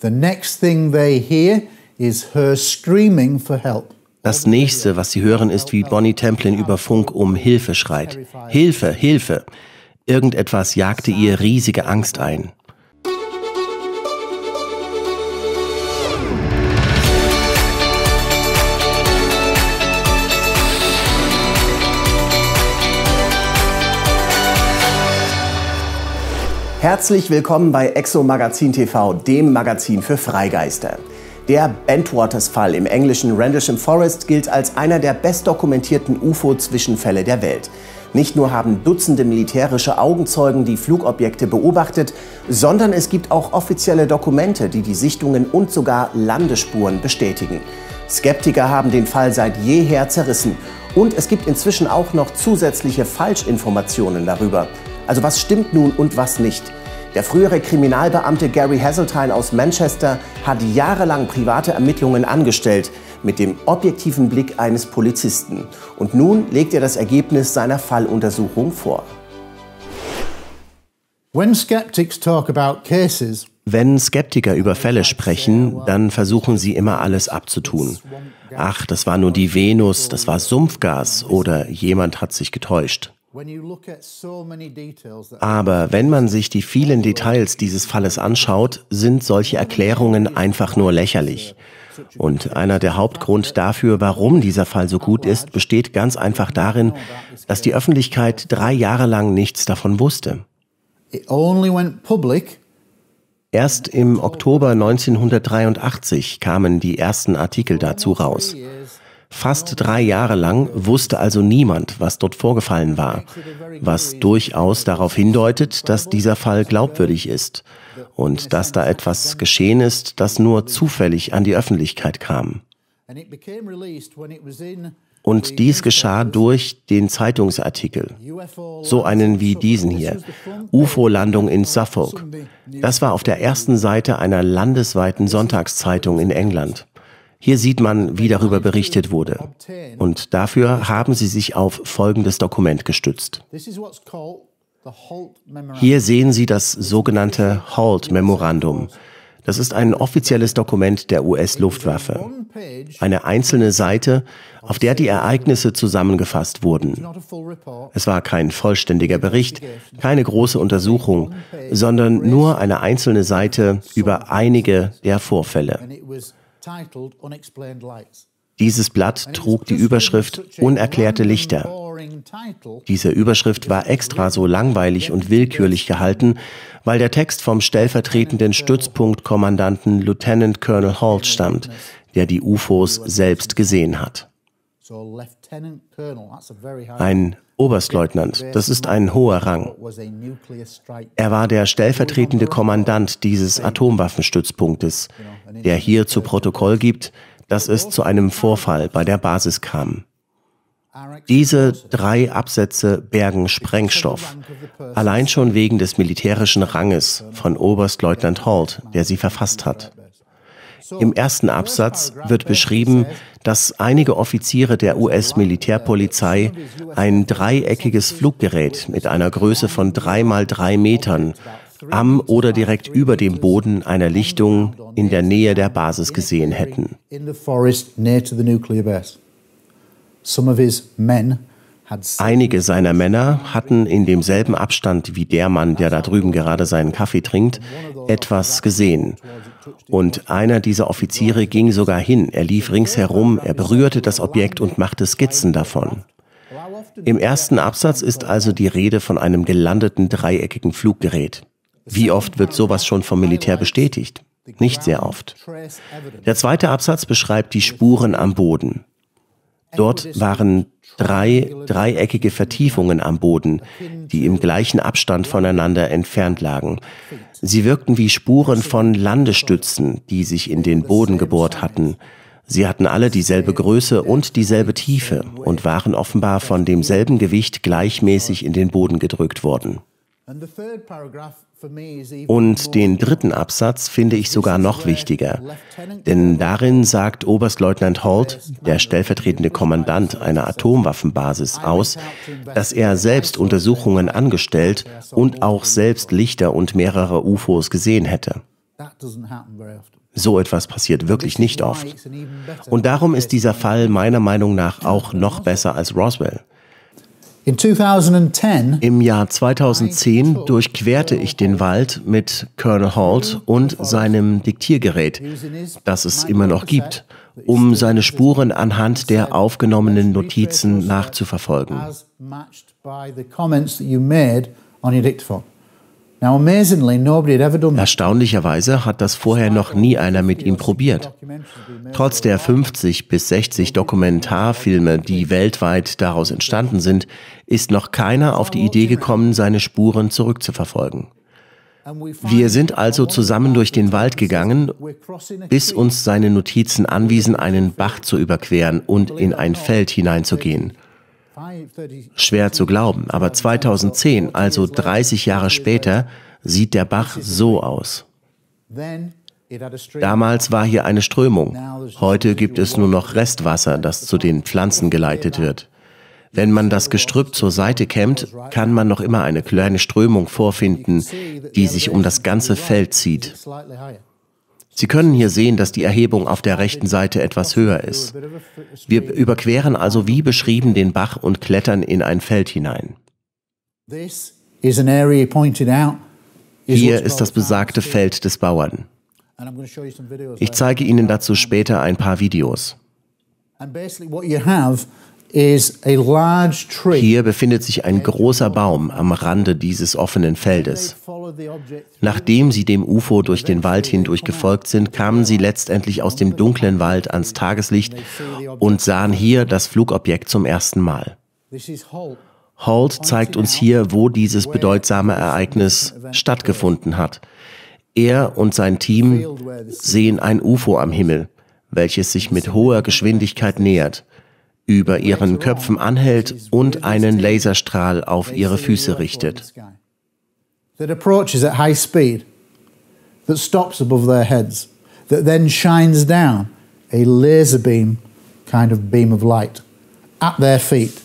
The next thing they hear is her screaming for help. Das nächste, was sie hören, ist, wie Bonnie Templin über Funk um Hilfe schreit. Hilfe, Hilfe! Irgendetwas jagte ihr riesige Angst ein. Herzlich willkommen bei Exo Magazin TV, dem Magazin für Freigeister. Der Bentwaters-Fall im englischen Rendlesham Forest gilt als einer der bestdokumentierten UFO-Zwischenfälle der Welt. Nicht nur haben Dutzende militärische Augenzeugen die Flugobjekte beobachtet, sondern es gibt auch offizielle Dokumente, die die Sichtungen und sogar Landespuren bestätigen. Skeptiker haben den Fall seit jeher zerrissen. Und es gibt inzwischen auch noch zusätzliche Falschinformationen darüber. Also was stimmt nun und was nicht? Der frühere Kriminalbeamte Gary Hazeltine aus Manchester hat jahrelang private Ermittlungen angestellt mit dem objektiven Blick eines Polizisten. Und nun legt er das Ergebnis seiner Falluntersuchung vor. When skeptics talk about cases, wenn Skeptiker über Fälle sprechen, dann versuchen sie immer alles abzutun. Ach, das war nur die Venus, das war Sumpfgas oder jemand hat sich getäuscht. Aber wenn man sich die vielen Details dieses Falles anschaut, sind solche Erklärungen einfach nur lächerlich. Und einer der Hauptgrund dafür, warum dieser Fall so gut ist, besteht ganz einfach darin, dass die Öffentlichkeit drei Jahre lang nichts davon wusste. Erst im Oktober 1983 kamen die ersten Artikel dazu raus. Fast drei Jahre lang wusste also niemand, was dort vorgefallen war, was durchaus darauf hindeutet, dass dieser Fall glaubwürdig ist und dass da etwas geschehen ist, das nur zufällig an die Öffentlichkeit kam. Und dies geschah durch den Zeitungsartikel. So einen wie diesen hier. UFO-Landung in Suffolk. Das war auf der ersten Seite einer landesweiten Sonntagszeitung in England. Hier sieht man, wie darüber berichtet wurde. Und dafür haben sie sich auf folgendes Dokument gestützt. Hier sehen Sie das sogenannte HALT-Memorandum. Das ist ein offizielles Dokument der US-Luftwaffe. Eine einzelne Seite, auf der die Ereignisse zusammengefasst wurden. Es war kein vollständiger Bericht, keine große Untersuchung, sondern nur eine einzelne Seite über einige der Vorfälle. Dieses Blatt trug die Überschrift Unerklärte Lichter. Diese Überschrift war extra so langweilig und willkürlich gehalten, weil der Text vom stellvertretenden Stützpunktkommandanten Lieutenant Colonel Holt stammt, der die UFOs selbst gesehen hat. Ein Oberstleutnant, das ist ein hoher Rang. Er war der stellvertretende Kommandant dieses Atomwaffenstützpunktes, der hier zu Protokoll gibt, dass es zu einem Vorfall bei der Basis kam. Diese drei Absätze bergen Sprengstoff, allein schon wegen des militärischen Ranges von Oberstleutnant Holt, der sie verfasst hat. Im ersten Absatz wird beschrieben, dass einige Offiziere der US-Militärpolizei ein dreieckiges Fluggerät mit einer Größe von drei mal drei Metern am oder direkt über dem Boden einer Lichtung in der Nähe der Basis gesehen hätten. Einige seiner Männer hatten in demselben Abstand wie der Mann, der da drüben gerade seinen Kaffee trinkt, etwas gesehen. Und einer dieser Offiziere ging sogar hin, er lief ringsherum, er berührte das Objekt und machte Skizzen davon. Im ersten Absatz ist also die Rede von einem gelandeten dreieckigen Fluggerät. Wie oft wird sowas schon vom Militär bestätigt? Nicht sehr oft. Der zweite Absatz beschreibt die Spuren am Boden. Dort waren drei dreieckige Vertiefungen am Boden, die im gleichen Abstand voneinander entfernt lagen. Sie wirkten wie Spuren von Landestützen, die sich in den Boden gebohrt hatten. Sie hatten alle dieselbe Größe und dieselbe Tiefe und waren offenbar von demselben Gewicht gleichmäßig in den Boden gedrückt worden. Und den dritten Absatz finde ich sogar noch wichtiger, denn darin sagt Oberstleutnant Holt, der stellvertretende Kommandant einer Atomwaffenbasis, aus, dass er selbst Untersuchungen angestellt und auch selbst Lichter und mehrere UFOs gesehen hätte. So etwas passiert wirklich nicht oft. Und darum ist dieser Fall meiner Meinung nach auch noch besser als Roswell. Im Jahr 2010 durchquerte ich den Wald mit Colonel Holt und seinem Diktiergerät, das es immer noch gibt, um seine Spuren anhand der aufgenommenen Notizen nachzuverfolgen. Erstaunlicherweise hat das vorher noch nie einer mit ihm probiert. Trotz der 50 bis 60 Dokumentarfilme, die weltweit daraus entstanden sind, ist noch keiner auf die Idee gekommen, seine Spuren zurückzuverfolgen. Wir sind also zusammen durch den Wald gegangen, bis uns seine Notizen anwiesen, einen Bach zu überqueren und in ein Feld hineinzugehen. Schwer zu glauben, aber 2010, also 30 Jahre später, sieht der Bach so aus. Damals war hier eine Strömung. Heute gibt es nur noch Restwasser, das zu den Pflanzen geleitet wird. Wenn man das Gestrüpp zur Seite kämmt, kann man noch immer eine kleine Strömung vorfinden, die sich um das ganze Feld zieht. Sie können hier sehen, dass die Erhebung auf der rechten Seite etwas höher ist. Wir überqueren also wie beschrieben den Bach und klettern in ein Feld hinein. Hier ist das besagte Feld des Bauern. Ich zeige Ihnen dazu später ein paar Videos. Hier befindet sich ein großer Baum am Rande dieses offenen Feldes. Nachdem sie dem UFO durch den Wald hindurch gefolgt sind, kamen sie letztendlich aus dem dunklen Wald ans Tageslicht und sahen hier das Flugobjekt zum ersten Mal. Holt zeigt uns hier, wo dieses bedeutsame Ereignis stattgefunden hat. Er und sein Team sehen ein UFO am Himmel, welches sich mit hoher Geschwindigkeit nähert über ihren Köpfen anhält und einen Laserstrahl auf ihre Füße richtet. That approaches at high speed, that stops above their heads, that then shines down a laser beam, kind of beam of light, at their feet.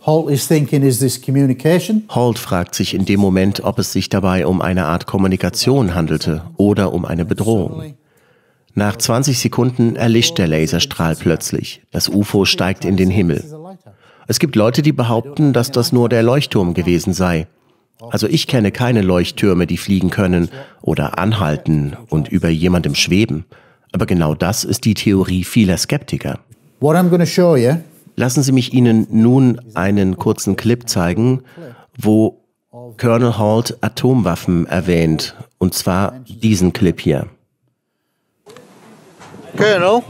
Holt is thinking, is this communication? Holt fragt sich in dem Moment, ob es sich dabei um eine Art Kommunikation handelte oder um eine Bedrohung. Nach 20 Sekunden erlischt der Laserstrahl plötzlich. Das UFO steigt in den Himmel. Es gibt Leute, die behaupten, dass das nur der Leuchtturm gewesen sei. Also ich kenne keine Leuchttürme, die fliegen können oder anhalten und über jemandem schweben. Aber genau das ist die Theorie vieler Skeptiker. Lassen Sie mich Ihnen nun einen kurzen Clip zeigen, wo Colonel Halt Atomwaffen erwähnt, und zwar diesen Clip hier. Colonel?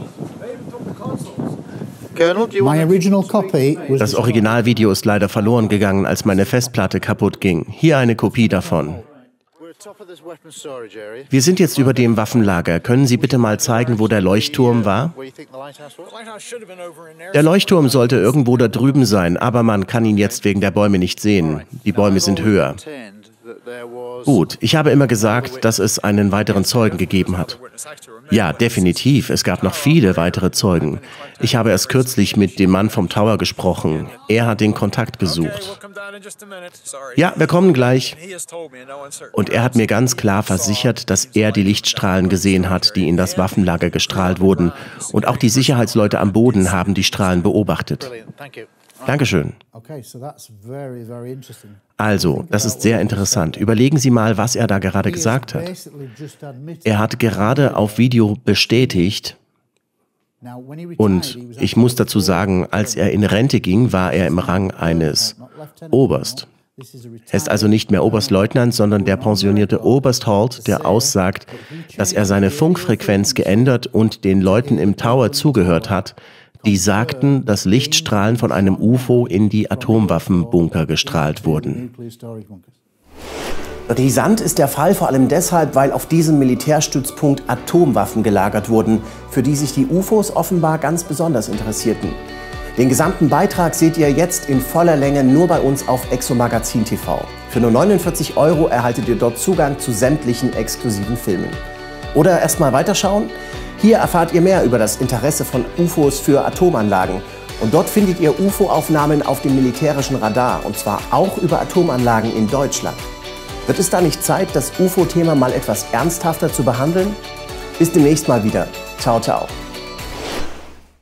Das Originalvideo ist leider verloren gegangen, als meine Festplatte kaputt ging. Hier eine Kopie davon. Wir sind jetzt über dem Waffenlager. Können Sie bitte mal zeigen, wo der Leuchtturm war? Der Leuchtturm sollte irgendwo da drüben sein, aber man kann ihn jetzt wegen der Bäume nicht sehen. Die Bäume sind höher. Gut, ich habe immer gesagt, dass es einen weiteren Zeugen gegeben hat. Ja, definitiv. Es gab noch viele weitere Zeugen. Ich habe erst kürzlich mit dem Mann vom Tower gesprochen. Er hat den Kontakt gesucht. Ja, wir kommen gleich. Und er hat mir ganz klar versichert, dass er die Lichtstrahlen gesehen hat, die in das Waffenlager gestrahlt wurden. Und auch die Sicherheitsleute am Boden haben die Strahlen beobachtet. Dankeschön. Also, das ist sehr interessant. Überlegen Sie mal, was er da gerade gesagt hat. Er hat gerade auf Video bestätigt, und ich muss dazu sagen, als er in Rente ging, war er im Rang eines Oberst. Er ist also nicht mehr Oberstleutnant, sondern der pensionierte Oberst Holt, der aussagt, dass er seine Funkfrequenz geändert und den Leuten im Tower zugehört hat, die sagten, dass Lichtstrahlen von einem UFO in die Atomwaffenbunker gestrahlt wurden. Brisant ist der Fall vor allem deshalb, weil auf diesem Militärstützpunkt Atomwaffen gelagert wurden, für die sich die UFOs offenbar ganz besonders interessierten. Den gesamten Beitrag seht ihr jetzt in voller Länge nur bei uns auf Exomagazin TV. Für nur 49 Euro erhaltet ihr dort Zugang zu sämtlichen exklusiven Filmen. Oder erstmal weiterschauen? Hier erfahrt ihr mehr über das Interesse von UFOs für Atomanlagen. Und dort findet ihr UFO-Aufnahmen auf dem militärischen Radar, und zwar auch über Atomanlagen in Deutschland. Wird es da nicht Zeit, das UFO-Thema mal etwas ernsthafter zu behandeln? Bis demnächst mal wieder. Ciao, ciao.